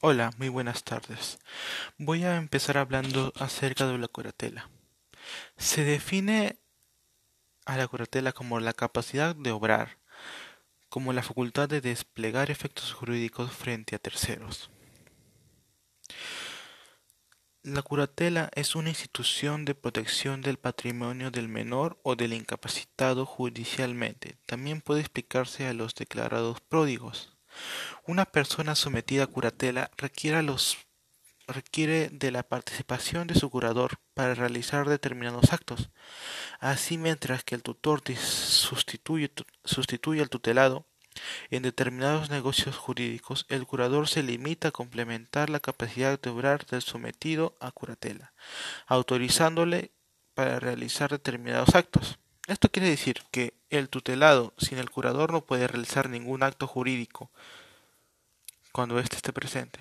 Hola, muy buenas tardes. Voy a empezar hablando acerca de la curatela. Se define a la curatela como la capacidad de obrar, como la facultad de desplegar efectos jurídicos frente a terceros. La curatela es una institución de protección del patrimonio del menor o del incapacitado judicialmente. También puede explicarse a los declarados pródigos. Una persona sometida a curatela requiere, de la participación de su curador para realizar determinados actos. Así, mientras que el tutor sustituye al tutelado, en determinados negocios jurídicos, el curador se limita a complementar la capacidad de obrar del sometido a curatela, autorizándole para realizar determinados actos. Esto quiere decir que el tutelado sin el curador no puede realizar ningún acto jurídico cuando éste esté presente.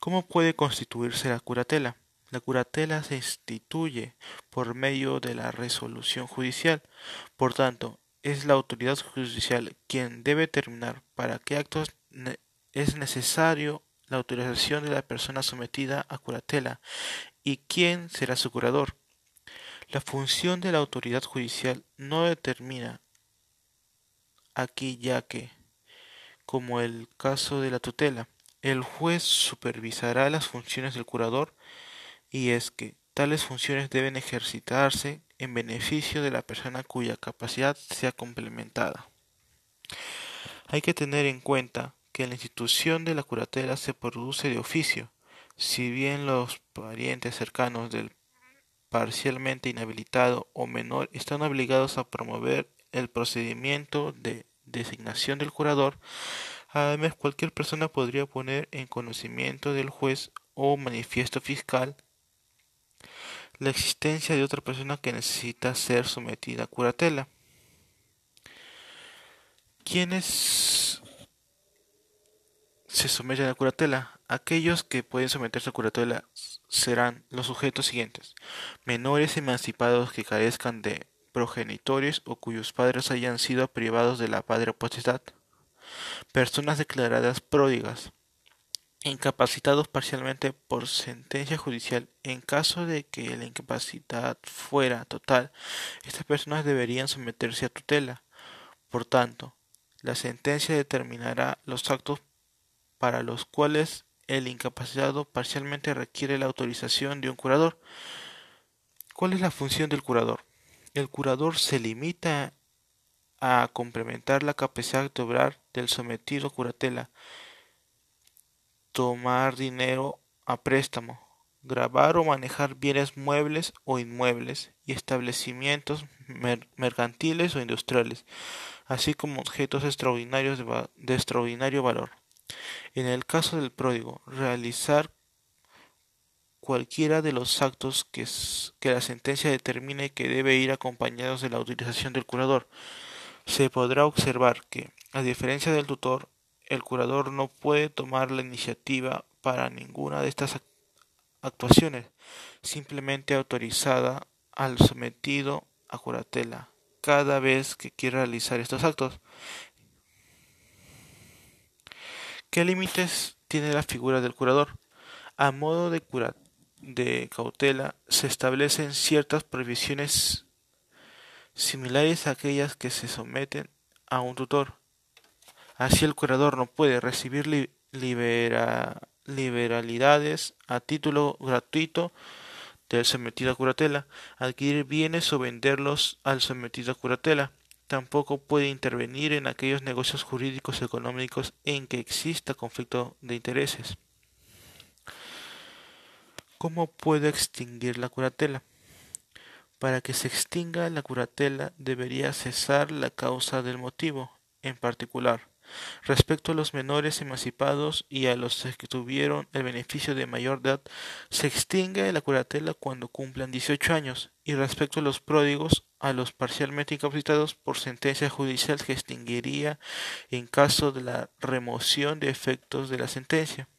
¿Cómo puede constituirse la curatela? La curatela se instituye por medio de la resolución judicial. Por tanto, es la autoridad judicial quien debe determinar para qué actos es necesario la autorización de la persona sometida a curatela y quién será su curador. La función de la autoridad judicial no determina aquí ya que, como el caso de la tutela, el juez supervisará las funciones del curador y es que tales funciones deben ejercitarse en beneficio de la persona cuya capacidad sea complementada. Hay que tener en cuenta que la institución de la curatela se produce de oficio, si bien los parientes cercanos del parcialmente inhabilitado o menor están obligados a promover el procedimiento de designación del curador. Además, cualquier persona podría poner en conocimiento del juez o manifiesto fiscal la existencia de otra persona que necesita ser sometida a curatela. ¿Quiénes se someten a curatela? Aquellos que pueden someterse a curatela serán los sujetos siguientes: menores emancipados que carezcan de progenitores o cuyos padres hayan sido privados de la padre potestad, personas declaradas pródigas, incapacitados parcialmente por sentencia judicial. En caso de que la incapacidad fuera total, estas personas deberían someterse a tutela. Por tanto, la sentencia determinará los actos para los cuales el incapacitado parcialmente requiere la autorización de un curador. ¿Cuál es la función del curador? El curador se limita a complementar la capacidad de obrar del sometido curatela, tomar dinero a préstamo, grabar o manejar bienes muebles o inmuebles y establecimientos mercantiles o industriales, así como objetos extraordinarios de extraordinario valor. En el caso del pródigo, realizar cualquiera de los actos que, la sentencia determine que debe ir acompañados de la utilización del curador. Se podrá observar que, a diferencia del tutor, el curador no puede tomar la iniciativa para ninguna de estas actuaciones, simplemente autorizada al sometido a curatela cada vez que quiera realizar estos actos. ¿Qué límites tiene la figura del curador? A modo de, de cautela se establecen ciertas prohibiciones similares a aquellas que se someten a un tutor. Así el curador no puede recibir liberalidades a título gratuito del sometido a curatela, adquirir bienes o venderlos al sometido a curatela, tampoco puede intervenir en aquellos negocios jurídicos económicos en que exista conflicto de intereses. ¿Cómo puede extinguir la curatela? Para que se extinga la curatela debería cesar la causa del motivo, en particular, Respecto a los menores emancipados y a los que tuvieron el beneficio de mayor edad, se extingue la curatela cuando cumplan 18 años, y respecto a los pródigos, a los parcialmente incapacitados por sentencia judicial se extinguiría en caso de la remoción de efectos de la sentencia.